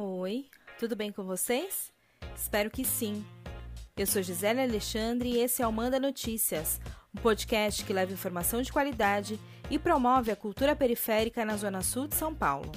Oi, tudo bem com vocês? Espero que sim. Eu sou Gisele Alexandre e esse é o Manda Notícias, um podcast que leva informação de qualidade e promove a cultura periférica na Zona Sul de São Paulo.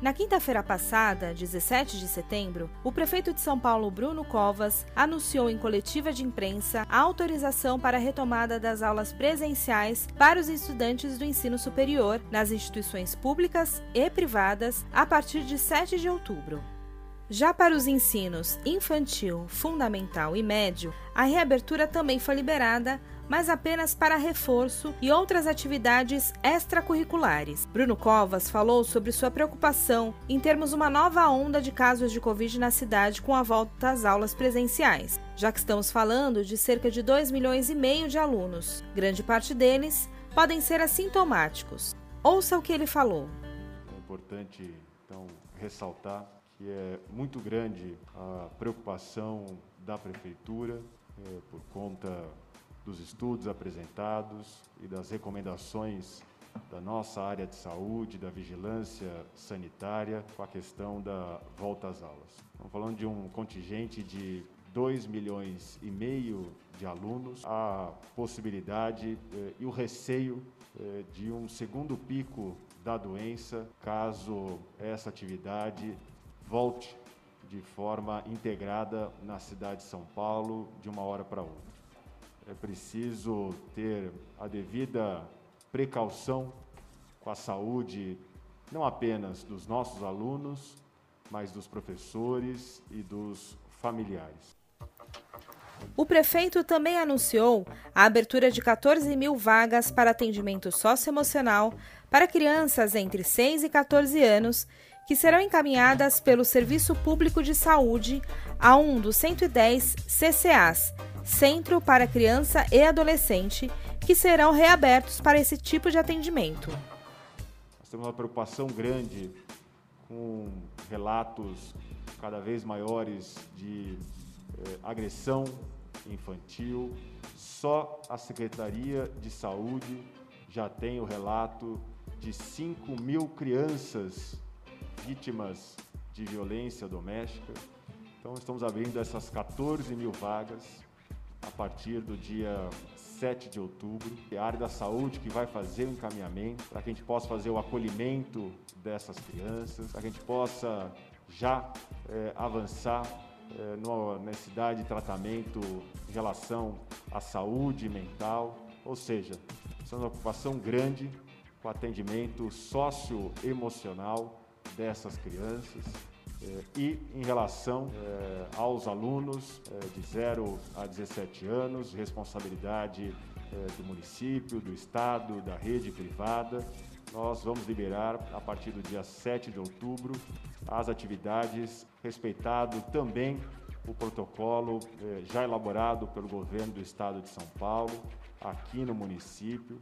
Na quinta-feira passada, 17 de setembro, o prefeito de São Paulo, Bruno Covas, anunciou em coletiva de imprensa a autorização para a retomada das aulas presenciais para os estudantes do ensino superior nas instituições públicas e privadas a partir de 7 de outubro. Já para os ensinos infantil, fundamental e médio, a reabertura também foi liberada, mas apenas para reforço e outras atividades extracurriculares. Bruno Covas falou sobre sua preocupação em termos uma nova onda de casos de Covid na cidade com a volta às aulas presenciais, já que estamos falando de cerca de 2 milhões e meio de alunos. Grande parte deles podem ser assintomáticos. Ouça o que ele falou. É importante, então, ressaltar que é muito grande a preocupação da Prefeitura é, por conta dos estudos apresentados e das recomendações da nossa área de saúde, da vigilância sanitária, com a questão da volta às aulas. Estamos falando de um contingente de 2 milhões e meio de alunos, a possibilidade eh, e o receio eh, de um segundo pico da doença, caso essa atividade volte de forma integrada na cidade de São Paulo de uma hora para outra. É preciso ter a devida precaução com a saúde não apenas dos nossos alunos, mas dos professores e dos familiares. O prefeito também anunciou a abertura de 14 mil vagas para atendimento socioemocional para crianças entre 6 e 14 anos que serão encaminhadas pelo Serviço Público de Saúde a um dos 110 CCAs, Centro para Criança e Adolescente, que serão reabertos para esse tipo de atendimento. Nós temos uma preocupação grande com relatos cada vez maiores de eh, agressão infantil. Só a Secretaria de Saúde já tem o relato de 5 mil crianças vítimas de violência doméstica. Então, estamos abrindo essas 14 mil vagas a partir do dia 7 de outubro. É a área da saúde que vai fazer o encaminhamento para que a gente possa fazer o acolhimento dessas crianças, para que a gente possa já é, avançar é, na necessidade de tratamento em relação à saúde mental, ou seja, é uma ocupação grande com atendimento socioemocional dessas crianças eh, e em relação eh, aos alunos eh, de 0 a 17 anos, responsabilidade do município, do Estado, da rede privada. Nós vamos liberar, a partir do dia 7 de outubro, as atividades, respeitado também o protocolo já elaborado pelo governo do Estado de São Paulo, aqui no município.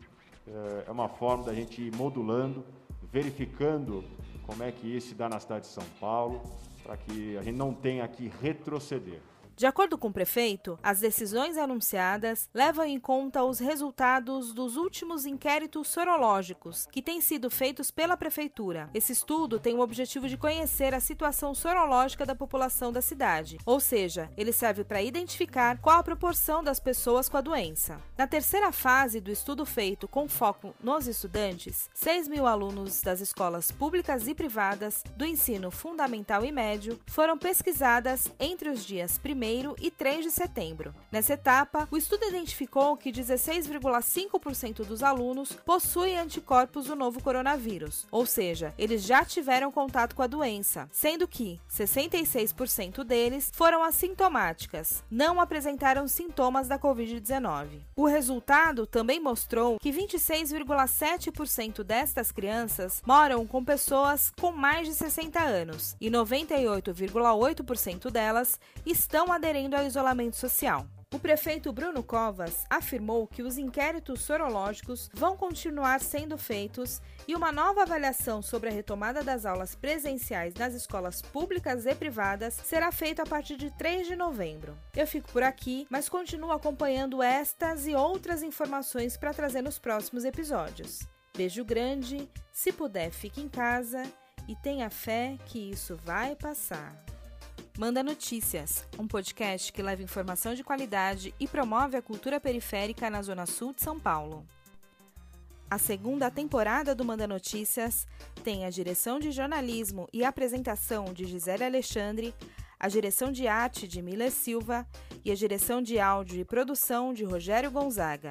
É uma forma da gente ir modulando, verificando como é que isso se dá na cidade de São Paulo, para que a gente não tenha que retroceder. De acordo com o prefeito, as decisões anunciadas levam em conta os resultados dos últimos inquéritos sorológicos que têm sido feitos pela prefeitura. Esse estudo tem o objetivo de conhecer a situação sorológica da população da cidade, ou seja, ele serve para identificar qual a proporção das pessoas com a doença. Na terceira fase do estudo feito com foco nos estudantes, 6 mil alunos das escolas públicas e privadas do ensino fundamental e médio foram pesquisadas entre os dias 1 e 3 de setembro. Nessa etapa, o estudo identificou que 16,5% dos alunos possuem anticorpos do novo coronavírus, ou seja, eles já tiveram contato com a doença, sendo que 66% deles foram assintomáticas, não apresentaram sintomas da Covid-19. O resultado também mostrou que 26,7% destas crianças moram com pessoas com mais de 60 anos e 98,8% delas estão aderindo ao isolamento social. O prefeito Bruno Covas afirmou que os inquéritos sorológicos vão continuar sendo feitos e uma nova avaliação sobre a retomada das aulas presenciais nas escolas públicas e privadas será feita a partir de 3 de novembro. Eu fico por aqui, mas continuo acompanhando estas e outras informações para trazer nos próximos episódios. Beijo grande, se puder, fique em casa e tenha fé que isso vai passar. Manda Notícias, um podcast que leva informação de qualidade e promove a cultura periférica na Zona Sul de São Paulo. A segunda temporada do Manda Notícias tem a direção de jornalismo e apresentação de Gisele Alexandre, a direção de arte de Mila Silva e a direção de áudio e produção de Rogério Gonzaga.